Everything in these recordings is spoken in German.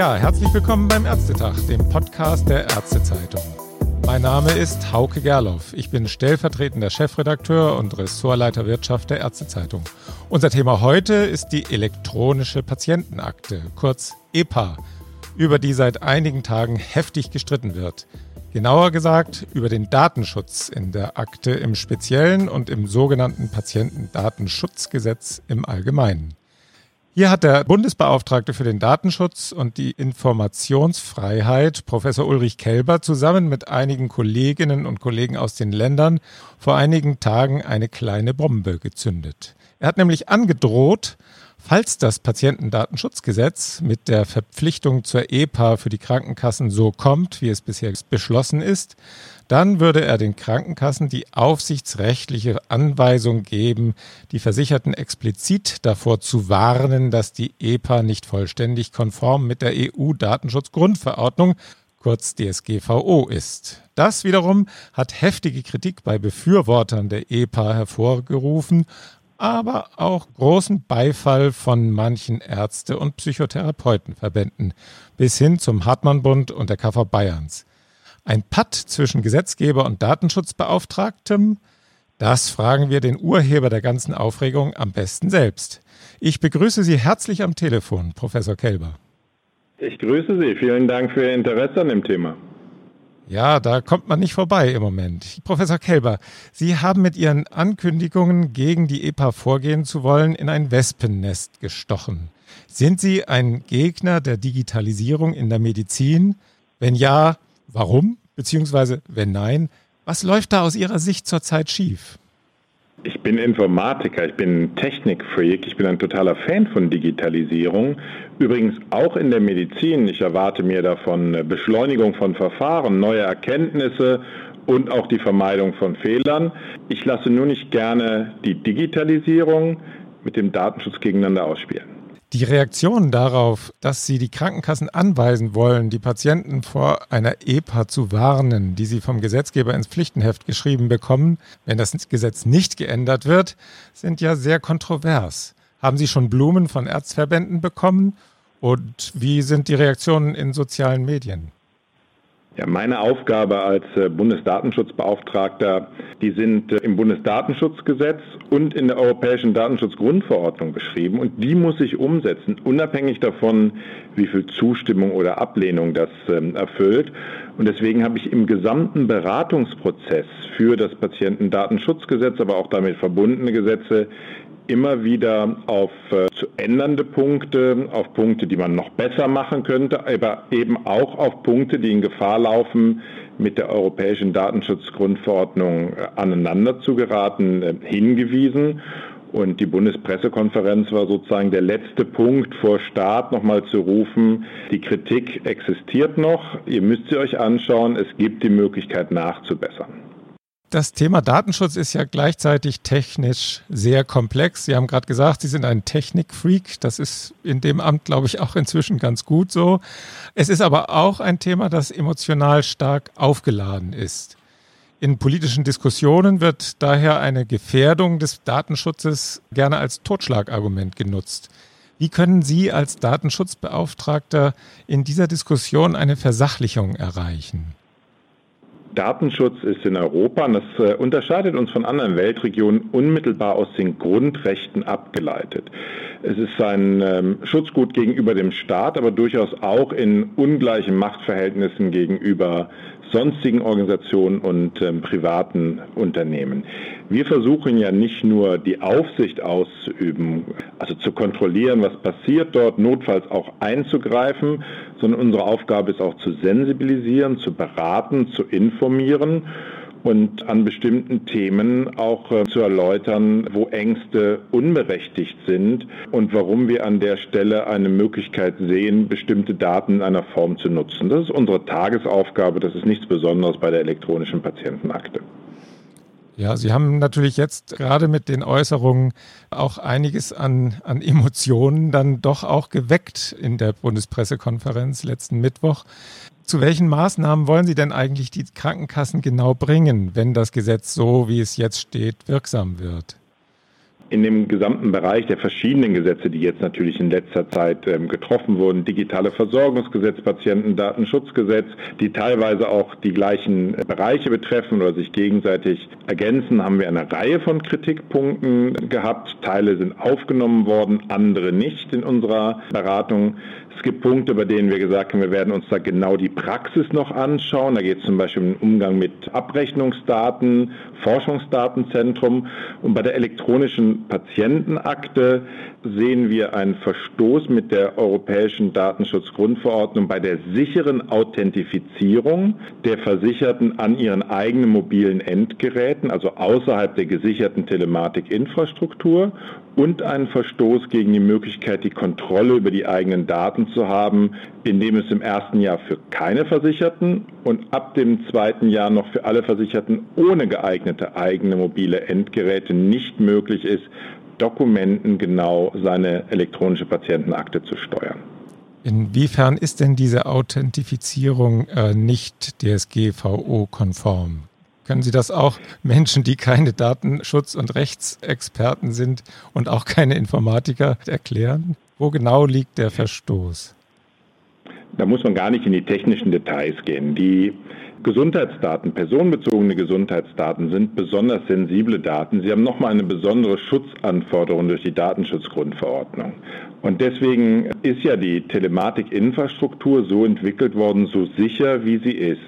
Ja, herzlich willkommen beim Ärztetag, dem Podcast der Ärztezeitung. Mein Name ist Hauke Gerloff. Ich bin stellvertretender Chefredakteur und Ressortleiter Wirtschaft der Ärztezeitung. Unser Thema heute ist die elektronische Patientenakte, kurz EPA, über die seit einigen Tagen heftig gestritten wird. Genauer gesagt über den Datenschutz in der Akte im Speziellen und im sogenannten Patientendatenschutzgesetz im Allgemeinen. Hier hat der Bundesbeauftragte für den Datenschutz und die Informationsfreiheit, Professor Ulrich Kelber, zusammen mit einigen Kolleginnen und Kollegen aus den Ländern vor einigen Tagen eine kleine Bombe gezündet. Er hat nämlich angedroht, Falls das Patientendatenschutzgesetz mit der Verpflichtung zur EPA für die Krankenkassen so kommt, wie es bisher beschlossen ist, dann würde er den Krankenkassen die aufsichtsrechtliche Anweisung geben, die Versicherten explizit davor zu warnen, dass die EPA nicht vollständig konform mit der EU-Datenschutzgrundverordnung kurz DSGVO ist. Das wiederum hat heftige Kritik bei Befürwortern der EPA hervorgerufen aber auch großen Beifall von manchen Ärzte- und Psychotherapeutenverbänden bis hin zum Hartmann-Bund und der KV Bayerns. Ein Patt zwischen Gesetzgeber und Datenschutzbeauftragtem? Das fragen wir den Urheber der ganzen Aufregung am besten selbst. Ich begrüße Sie herzlich am Telefon, Professor Kelber. Ich grüße Sie. Vielen Dank für Ihr Interesse an dem Thema. Ja, da kommt man nicht vorbei im Moment. Professor Kelber, Sie haben mit Ihren Ankündigungen, gegen die EPA vorgehen zu wollen, in ein Wespennest gestochen. Sind Sie ein Gegner der Digitalisierung in der Medizin? Wenn ja, warum? Beziehungsweise, wenn nein, was läuft da aus Ihrer Sicht zurzeit schief? Ich bin Informatiker, ich bin Technikfreak, ich bin ein totaler Fan von Digitalisierung. Übrigens auch in der Medizin. Ich erwarte mir davon Beschleunigung von Verfahren, neue Erkenntnisse und auch die Vermeidung von Fehlern. Ich lasse nur nicht gerne die Digitalisierung mit dem Datenschutz gegeneinander ausspielen. Die Reaktion darauf, dass Sie die Krankenkassen anweisen wollen, die Patienten vor einer EPA zu warnen, die sie vom Gesetzgeber ins Pflichtenheft geschrieben bekommen, wenn das Gesetz nicht geändert wird, sind ja sehr kontrovers. Haben Sie schon Blumen von Erzverbänden bekommen? Und wie sind die Reaktionen in sozialen Medien? Ja, meine Aufgabe als äh, Bundesdatenschutzbeauftragter, die sind äh, im Bundesdatenschutzgesetz und in der Europäischen Datenschutzgrundverordnung beschrieben und die muss ich umsetzen, unabhängig davon, wie viel Zustimmung oder Ablehnung das ähm, erfüllt. Und deswegen habe ich im gesamten Beratungsprozess für das Patientendatenschutzgesetz, aber auch damit verbundene Gesetze immer wieder auf äh, zu ändernde Punkte, auf Punkte, die man noch besser machen könnte, aber eben auch auf Punkte, die in Gefahr laufen, mit der europäischen Datenschutzgrundverordnung äh, aneinander zu geraten, äh, hingewiesen. Und die Bundespressekonferenz war sozusagen der letzte Punkt vor Start, nochmal zu rufen, die Kritik existiert noch, ihr müsst sie euch anschauen, es gibt die Möglichkeit nachzubessern. Das Thema Datenschutz ist ja gleichzeitig technisch sehr komplex. Sie haben gerade gesagt, Sie sind ein Technikfreak. Das ist in dem Amt, glaube ich, auch inzwischen ganz gut so. Es ist aber auch ein Thema, das emotional stark aufgeladen ist. In politischen Diskussionen wird daher eine Gefährdung des Datenschutzes gerne als Totschlagargument genutzt. Wie können Sie als Datenschutzbeauftragter in dieser Diskussion eine Versachlichung erreichen? Datenschutz ist in Europa, und das äh, unterscheidet uns von anderen Weltregionen, unmittelbar aus den Grundrechten abgeleitet. Es ist ein ähm, Schutzgut gegenüber dem Staat, aber durchaus auch in ungleichen Machtverhältnissen gegenüber sonstigen Organisationen und ähm, privaten Unternehmen. Wir versuchen ja nicht nur die Aufsicht auszuüben, also zu kontrollieren, was passiert dort, notfalls auch einzugreifen, sondern unsere Aufgabe ist auch zu sensibilisieren, zu beraten, zu informieren und an bestimmten Themen auch äh, zu erläutern, wo Ängste unberechtigt sind und warum wir an der Stelle eine Möglichkeit sehen, bestimmte Daten in einer Form zu nutzen. Das ist unsere Tagesaufgabe, das ist nichts Besonderes bei der elektronischen Patientenakte. Ja, Sie haben natürlich jetzt gerade mit den Äußerungen auch einiges an, an Emotionen dann doch auch geweckt in der Bundespressekonferenz letzten Mittwoch. Zu welchen Maßnahmen wollen Sie denn eigentlich die Krankenkassen genau bringen, wenn das Gesetz so, wie es jetzt steht, wirksam wird? in dem gesamten Bereich der verschiedenen Gesetze, die jetzt natürlich in letzter Zeit ähm, getroffen wurden, digitale Versorgungsgesetz, Patientendatenschutzgesetz, die teilweise auch die gleichen Bereiche betreffen oder sich gegenseitig ergänzen, haben wir eine Reihe von Kritikpunkten gehabt. Teile sind aufgenommen worden, andere nicht in unserer Beratung. Es gibt Punkte, bei denen wir gesagt haben, wir werden uns da genau die Praxis noch anschauen. Da geht es zum Beispiel um den Umgang mit Abrechnungsdaten, Forschungsdatenzentrum. Und bei der elektronischen Patientenakte sehen wir einen Verstoß mit der Europäischen Datenschutzgrundverordnung bei der sicheren Authentifizierung der Versicherten an ihren eigenen mobilen Endgeräten, also außerhalb der gesicherten Telematikinfrastruktur und einen Verstoß gegen die Möglichkeit, die Kontrolle über die eigenen Daten zu haben, indem es im ersten Jahr für keine Versicherten und ab dem zweiten Jahr noch für alle Versicherten ohne geeignete eigene mobile Endgeräte nicht möglich ist, Dokumenten genau seine elektronische Patientenakte zu steuern. Inwiefern ist denn diese Authentifizierung äh, nicht DSGVO-konform? Können Sie das auch Menschen, die keine Datenschutz- und Rechtsexperten sind und auch keine Informatiker erklären? Wo genau liegt der Verstoß? Da muss man gar nicht in die technischen Details gehen. Die Gesundheitsdaten, personenbezogene Gesundheitsdaten sind besonders sensible Daten. Sie haben nochmal eine besondere Schutzanforderung durch die Datenschutzgrundverordnung. Und deswegen ist ja die Telematikinfrastruktur so entwickelt worden, so sicher wie sie ist.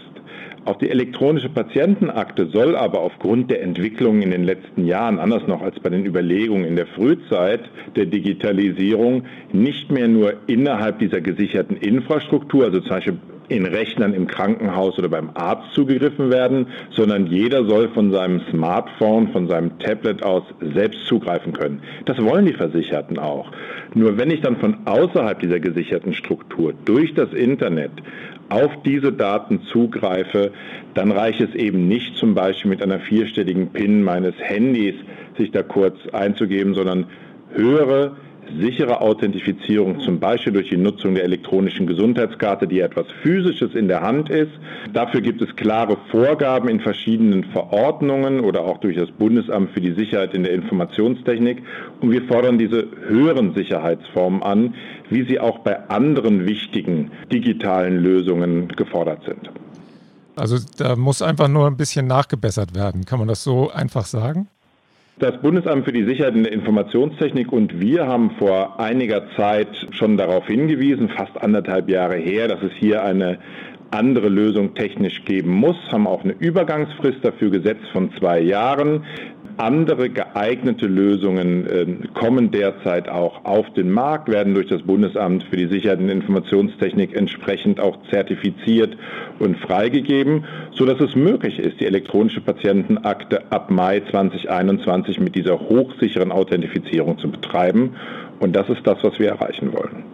Auch die elektronische Patientenakte soll aber aufgrund der Entwicklung in den letzten Jahren, anders noch als bei den Überlegungen in der Frühzeit der Digitalisierung, nicht mehr nur innerhalb dieser gesicherten Infrastruktur, also zum Beispiel in Rechnern im Krankenhaus oder beim Arzt zugegriffen werden, sondern jeder soll von seinem Smartphone, von seinem Tablet aus selbst zugreifen können. Das wollen die Versicherten auch. Nur wenn ich dann von außerhalb dieser gesicherten Struktur durch das Internet auf diese Daten zugreife, dann reicht es eben nicht zum Beispiel mit einer vierstelligen PIN meines Handys sich da kurz einzugeben, sondern höhere sichere Authentifizierung, zum Beispiel durch die Nutzung der elektronischen Gesundheitskarte, die etwas Physisches in der Hand ist. Dafür gibt es klare Vorgaben in verschiedenen Verordnungen oder auch durch das Bundesamt für die Sicherheit in der Informationstechnik. Und wir fordern diese höheren Sicherheitsformen an, wie sie auch bei anderen wichtigen digitalen Lösungen gefordert sind. Also da muss einfach nur ein bisschen nachgebessert werden. Kann man das so einfach sagen? Das Bundesamt für die Sicherheit in der Informationstechnik und wir haben vor einiger Zeit schon darauf hingewiesen, fast anderthalb Jahre her, dass es hier eine andere Lösung technisch geben muss, haben auch eine Übergangsfrist dafür gesetzt von zwei Jahren. Andere geeignete Lösungen äh, kommen derzeit auch auf den Markt, werden durch das Bundesamt für die Sicherheit und Informationstechnik entsprechend auch zertifiziert und freigegeben, sodass es möglich ist, die elektronische Patientenakte ab Mai 2021 mit dieser hochsicheren Authentifizierung zu betreiben. Und das ist das, was wir erreichen wollen.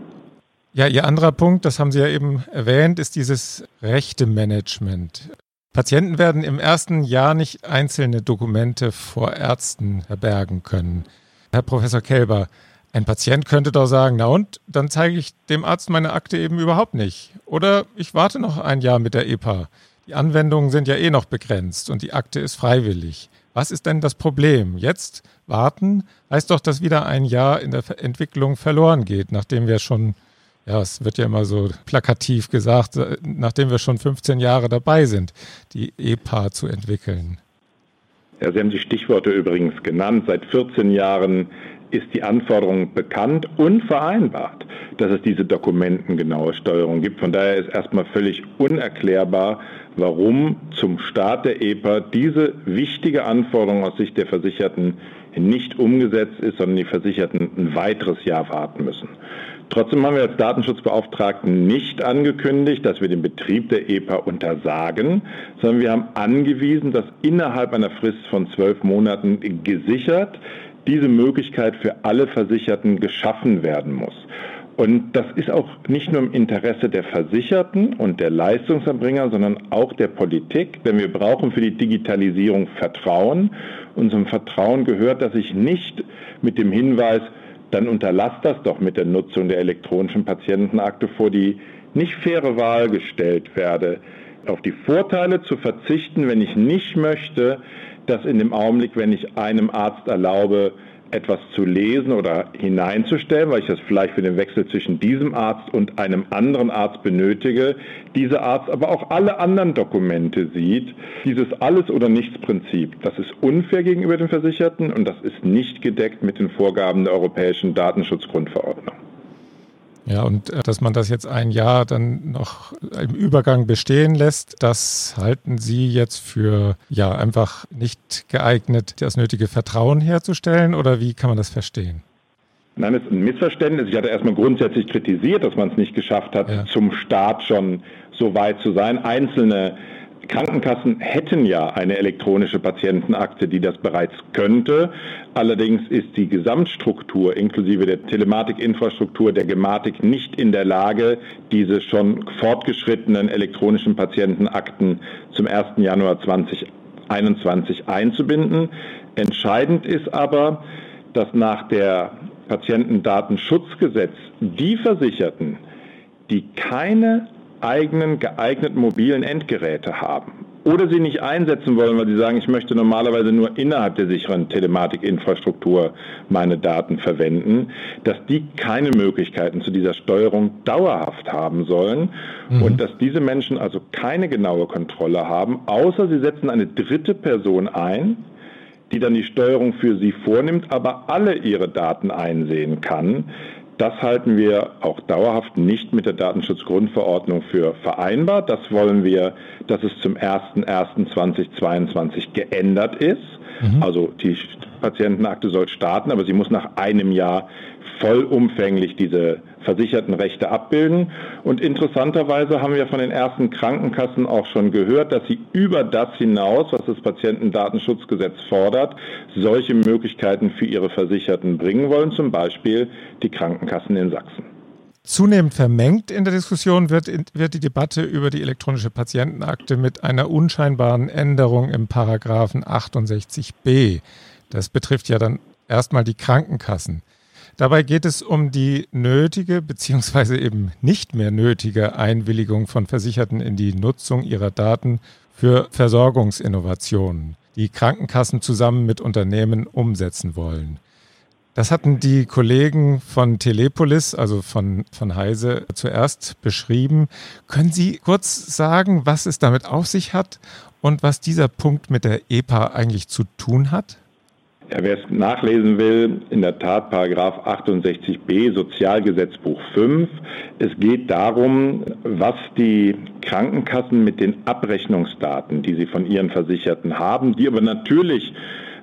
Ja, Ihr anderer Punkt, das haben Sie ja eben erwähnt, ist dieses Rechte-Management. Patienten werden im ersten Jahr nicht einzelne Dokumente vor Ärzten verbergen können. Herr Professor Kelber, ein Patient könnte doch sagen, na und, dann zeige ich dem Arzt meine Akte eben überhaupt nicht. Oder ich warte noch ein Jahr mit der EPA. Die Anwendungen sind ja eh noch begrenzt und die Akte ist freiwillig. Was ist denn das Problem? Jetzt warten heißt doch, dass wieder ein Jahr in der Entwicklung verloren geht, nachdem wir schon ja, es wird ja immer so plakativ gesagt, äh, nachdem wir schon 15 Jahre dabei sind, die EPA zu entwickeln. Ja, Sie haben die Stichworte übrigens genannt. Seit 14 Jahren ist die Anforderung bekannt und vereinbart, dass es diese dokumentengenaue Steuerung gibt. Von daher ist erstmal völlig unerklärbar, warum zum Start der EPA diese wichtige Anforderung aus Sicht der Versicherten nicht umgesetzt ist, sondern die Versicherten ein weiteres Jahr warten müssen. Trotzdem haben wir als Datenschutzbeauftragten nicht angekündigt, dass wir den Betrieb der EPA untersagen, sondern wir haben angewiesen, dass innerhalb einer Frist von zwölf Monaten gesichert diese Möglichkeit für alle Versicherten geschaffen werden muss. Und das ist auch nicht nur im Interesse der Versicherten und der Leistungserbringer, sondern auch der Politik, denn wir brauchen für die Digitalisierung Vertrauen. Und zum Vertrauen gehört, dass ich nicht mit dem Hinweis, dann unterlass das doch mit der Nutzung der elektronischen Patientenakte vor die nicht faire Wahl gestellt werde, auf die Vorteile zu verzichten, wenn ich nicht möchte, dass in dem Augenblick, wenn ich einem Arzt erlaube, etwas zu lesen oder hineinzustellen, weil ich das vielleicht für den Wechsel zwischen diesem Arzt und einem anderen Arzt benötige, dieser Arzt aber auch alle anderen Dokumente sieht. Dieses Alles- oder Nichts-Prinzip, das ist unfair gegenüber den Versicherten und das ist nicht gedeckt mit den Vorgaben der Europäischen Datenschutzgrundverordnung. Ja, und äh, dass man das jetzt ein Jahr dann noch im Übergang bestehen lässt, das halten Sie jetzt für ja einfach nicht geeignet, das nötige Vertrauen herzustellen oder wie kann man das verstehen? Nein, es ist ein Missverständnis. Ich hatte erstmal grundsätzlich kritisiert, dass man es nicht geschafft hat, ja. zum Start schon so weit zu sein. Einzelne Krankenkassen hätten ja eine elektronische Patientenakte, die das bereits könnte. Allerdings ist die Gesamtstruktur inklusive der Telematikinfrastruktur der Gematik nicht in der Lage, diese schon fortgeschrittenen elektronischen Patientenakten zum 1. Januar 2021 einzubinden. Entscheidend ist aber, dass nach der Patientendatenschutzgesetz die Versicherten, die keine eigenen geeigneten mobilen Endgeräte haben oder sie nicht einsetzen wollen, weil sie sagen, ich möchte normalerweise nur innerhalb der sicheren Telematikinfrastruktur meine Daten verwenden, dass die keine Möglichkeiten zu dieser Steuerung dauerhaft haben sollen mhm. und dass diese Menschen also keine genaue Kontrolle haben, außer sie setzen eine dritte Person ein, die dann die Steuerung für sie vornimmt, aber alle ihre Daten einsehen kann. Das halten wir auch dauerhaft nicht mit der Datenschutzgrundverordnung für vereinbar. Das wollen wir, dass es zum 01.01.2022 geändert ist. Mhm. Also die Patientenakte soll starten, aber sie muss nach einem Jahr vollumfänglich diese versicherten Rechte abbilden. Und interessanterweise haben wir von den ersten Krankenkassen auch schon gehört, dass sie über das hinaus, was das Patientendatenschutzgesetz fordert, solche Möglichkeiten für ihre Versicherten bringen wollen, zum Beispiel die Krankenkassen in Sachsen. Zunehmend vermengt in der Diskussion wird, wird die Debatte über die elektronische Patientenakte mit einer unscheinbaren Änderung im Paragraphen 68b. Das betrifft ja dann erstmal die Krankenkassen. Dabei geht es um die nötige bzw. eben nicht mehr nötige Einwilligung von Versicherten in die Nutzung ihrer Daten für Versorgungsinnovationen, die Krankenkassen zusammen mit Unternehmen umsetzen wollen. Das hatten die Kollegen von Telepolis, also von, von Heise, zuerst beschrieben. Können Sie kurz sagen, was es damit auf sich hat und was dieser Punkt mit der EPA eigentlich zu tun hat? Ja, wer es nachlesen will, in der Tat Paragraph 68b Sozialgesetzbuch 5. Es geht darum, was die Krankenkassen mit den Abrechnungsdaten, die sie von ihren Versicherten haben, die aber natürlich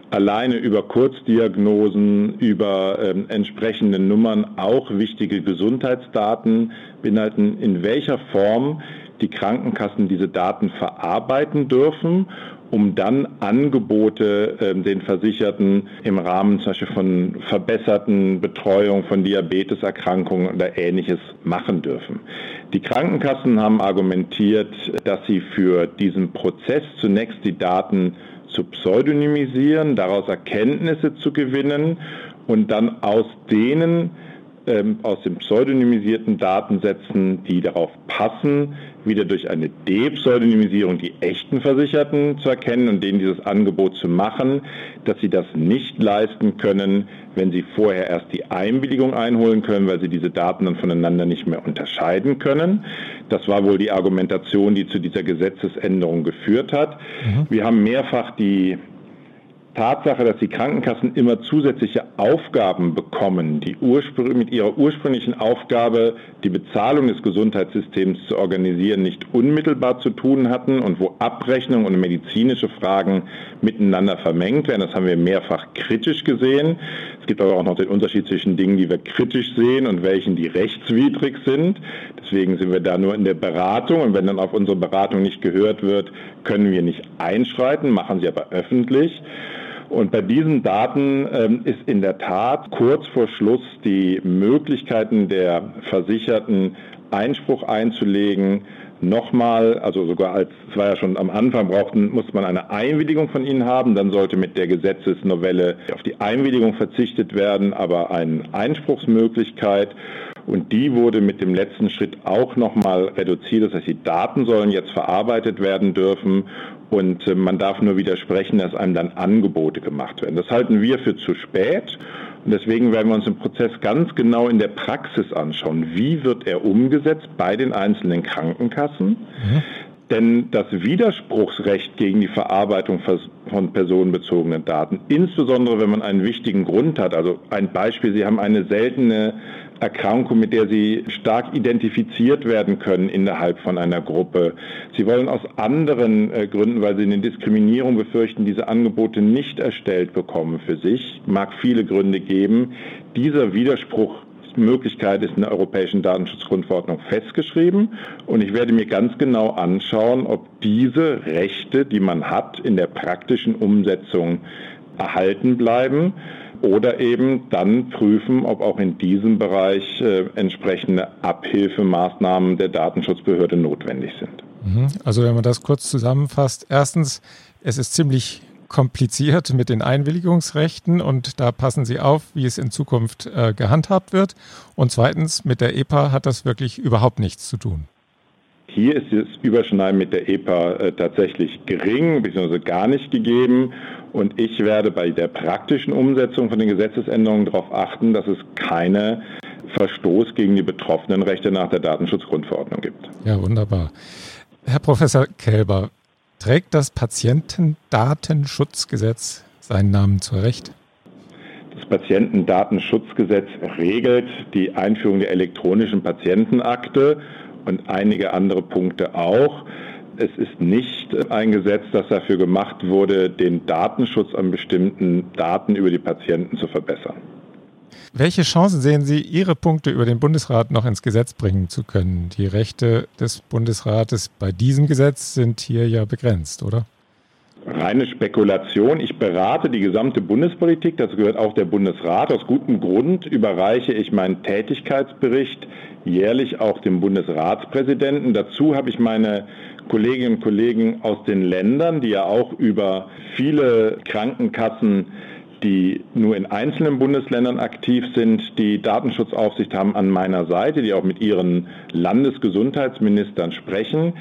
alleine über Kurzdiagnosen, über ähm, entsprechende Nummern auch wichtige Gesundheitsdaten beinhalten, in welcher Form die Krankenkassen diese Daten verarbeiten dürfen um dann Angebote äh, den Versicherten im Rahmen zum Beispiel von verbesserten Betreuung von Diabeteserkrankungen oder ähnliches machen dürfen. Die Krankenkassen haben argumentiert, dass sie für diesen Prozess zunächst die Daten zu pseudonymisieren, daraus Erkenntnisse zu gewinnen und dann aus denen ähm, aus den pseudonymisierten Datensätzen, die darauf passen, wieder durch eine Depseudonymisierung die echten Versicherten zu erkennen und denen dieses Angebot zu machen, dass sie das nicht leisten können, wenn sie vorher erst die Einwilligung einholen können, weil sie diese Daten dann voneinander nicht mehr unterscheiden können. Das war wohl die Argumentation, die zu dieser Gesetzesänderung geführt hat. Mhm. Wir haben mehrfach die Tatsache, dass die Krankenkassen immer zusätzliche Aufgaben bekommen, die mit ihrer ursprünglichen Aufgabe, die Bezahlung des Gesundheitssystems zu organisieren, nicht unmittelbar zu tun hatten und wo Abrechnung und medizinische Fragen miteinander vermengt werden. Das haben wir mehrfach kritisch gesehen. Es gibt aber auch noch den Unterschied zwischen Dingen, die wir kritisch sehen und welchen, die rechtswidrig sind. Deswegen sind wir da nur in der Beratung und wenn dann auf unsere Beratung nicht gehört wird, können wir nicht einschreiten, machen sie aber öffentlich. Und bei diesen Daten ähm, ist in der Tat kurz vor Schluss die Möglichkeiten der Versicherten Einspruch einzulegen, nochmal, also sogar als, es war ja schon am Anfang, brauchten, musste man eine Einwilligung von ihnen haben, dann sollte mit der Gesetzesnovelle auf die Einwilligung verzichtet werden, aber eine Einspruchsmöglichkeit. Und die wurde mit dem letzten Schritt auch nochmal reduziert. Das heißt, die Daten sollen jetzt verarbeitet werden dürfen und äh, man darf nur widersprechen, dass einem dann Angebote gemacht werden. Das halten wir für zu spät und deswegen werden wir uns den Prozess ganz genau in der Praxis anschauen. Wie wird er umgesetzt bei den einzelnen Krankenkassen? Mhm. Denn das Widerspruchsrecht gegen die Verarbeitung von personenbezogenen Daten, insbesondere wenn man einen wichtigen Grund hat, also ein Beispiel, Sie haben eine seltene Erkrankung, mit der sie stark identifiziert werden können innerhalb von einer Gruppe. Sie wollen aus anderen äh, Gründen, weil sie eine Diskriminierung befürchten, diese Angebote nicht erstellt bekommen für sich. Mag viele Gründe geben. Dieser Widerspruch Möglichkeit ist in der Europäischen Datenschutzgrundverordnung festgeschrieben und ich werde mir ganz genau anschauen, ob diese Rechte, die man hat, in der praktischen Umsetzung erhalten bleiben oder eben dann prüfen, ob auch in diesem Bereich äh, entsprechende Abhilfemaßnahmen der Datenschutzbehörde notwendig sind. Mhm. Also wenn man das kurz zusammenfasst, erstens, es ist ziemlich kompliziert mit den Einwilligungsrechten und da passen Sie auf, wie es in Zukunft äh, gehandhabt wird. Und zweitens, mit der EPA hat das wirklich überhaupt nichts zu tun. Hier ist das Überschneiden mit der EPA äh, tatsächlich gering bzw. gar nicht gegeben. Und ich werde bei der praktischen Umsetzung von den Gesetzesänderungen darauf achten, dass es keine Verstoß gegen die betroffenen Rechte nach der Datenschutzgrundverordnung gibt. Ja, wunderbar. Herr Professor Kelber, trägt das Patientendatenschutzgesetz seinen Namen zu Recht? Das Patientendatenschutzgesetz regelt die Einführung der elektronischen Patientenakte und einige andere Punkte auch. Es ist nicht ein Gesetz, das dafür gemacht wurde, den Datenschutz an bestimmten Daten über die Patienten zu verbessern. Welche Chancen sehen Sie, Ihre Punkte über den Bundesrat noch ins Gesetz bringen zu können? Die Rechte des Bundesrates bei diesem Gesetz sind hier ja begrenzt, oder? Reine Spekulation. Ich berate die gesamte Bundespolitik, dazu gehört auch der Bundesrat. Aus gutem Grund überreiche ich meinen Tätigkeitsbericht jährlich auch dem Bundesratspräsidenten. Dazu habe ich meine Kolleginnen und Kollegen aus den Ländern, die ja auch über viele Krankenkassen die nur in einzelnen Bundesländern aktiv sind, die Datenschutzaufsicht haben an meiner Seite, die auch mit ihren Landesgesundheitsministern sprechen.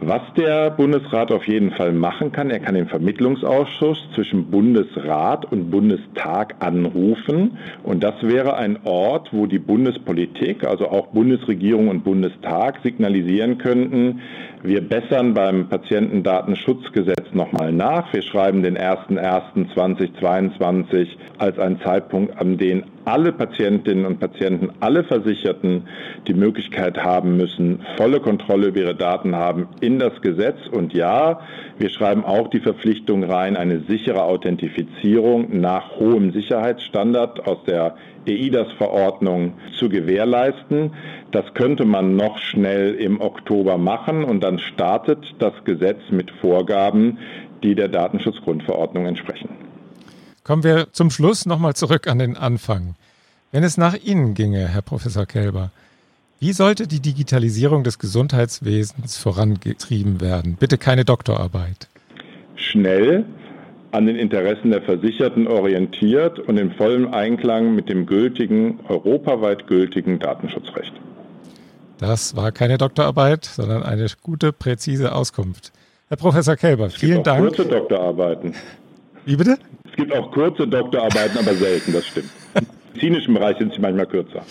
Was der Bundesrat auf jeden Fall machen kann, er kann den Vermittlungsausschuss zwischen Bundesrat und Bundestag anrufen. Und das wäre ein Ort, wo die Bundespolitik, also auch Bundesregierung und Bundestag signalisieren könnten, wir bessern beim Patientendatenschutzgesetz nochmal nach. Wir schreiben den 01.01.2022 als einen Zeitpunkt, an den alle Patientinnen und Patienten, alle Versicherten die Möglichkeit haben müssen, volle Kontrolle über ihre Daten haben in das Gesetz. Und ja, wir schreiben auch die Verpflichtung rein, eine sichere Authentifizierung nach hohem Sicherheitsstandard aus der EIDAS-Verordnung zu gewährleisten. Das könnte man noch schnell im Oktober machen und dann startet das Gesetz mit Vorgaben, die der Datenschutzgrundverordnung entsprechen. Kommen wir zum Schluss nochmal zurück an den Anfang. Wenn es nach Ihnen ginge, Herr Professor Kelber, wie sollte die Digitalisierung des Gesundheitswesens vorangetrieben werden? Bitte keine Doktorarbeit. Schnell, an den Interessen der Versicherten orientiert und in vollem Einklang mit dem gültigen, europaweit gültigen Datenschutzrecht. Das war keine Doktorarbeit, sondern eine gute, präzise Auskunft. Herr Professor Kelber, vielen Dank. Kurze Doktorarbeiten. Wie bitte? Es gibt auch kurze Doktorarbeiten, aber selten, das stimmt. Im medizinischen Bereich sind sie manchmal kürzer.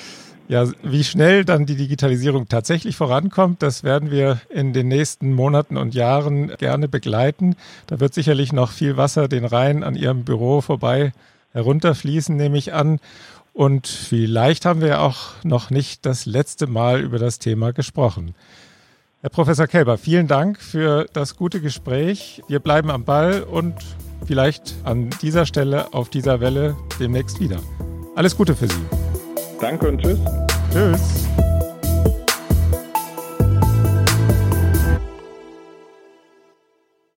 Ja, wie schnell dann die Digitalisierung tatsächlich vorankommt, das werden wir in den nächsten Monaten und Jahren gerne begleiten. Da wird sicherlich noch viel Wasser den Rhein an Ihrem Büro vorbei herunterfließen, nehme ich an. Und vielleicht haben wir auch noch nicht das letzte Mal über das Thema gesprochen. Herr Professor Kelber, vielen Dank für das gute Gespräch. Wir bleiben am Ball und vielleicht an dieser Stelle auf dieser Welle demnächst wieder. Alles Gute für Sie. Danke und tschüss. Tschüss.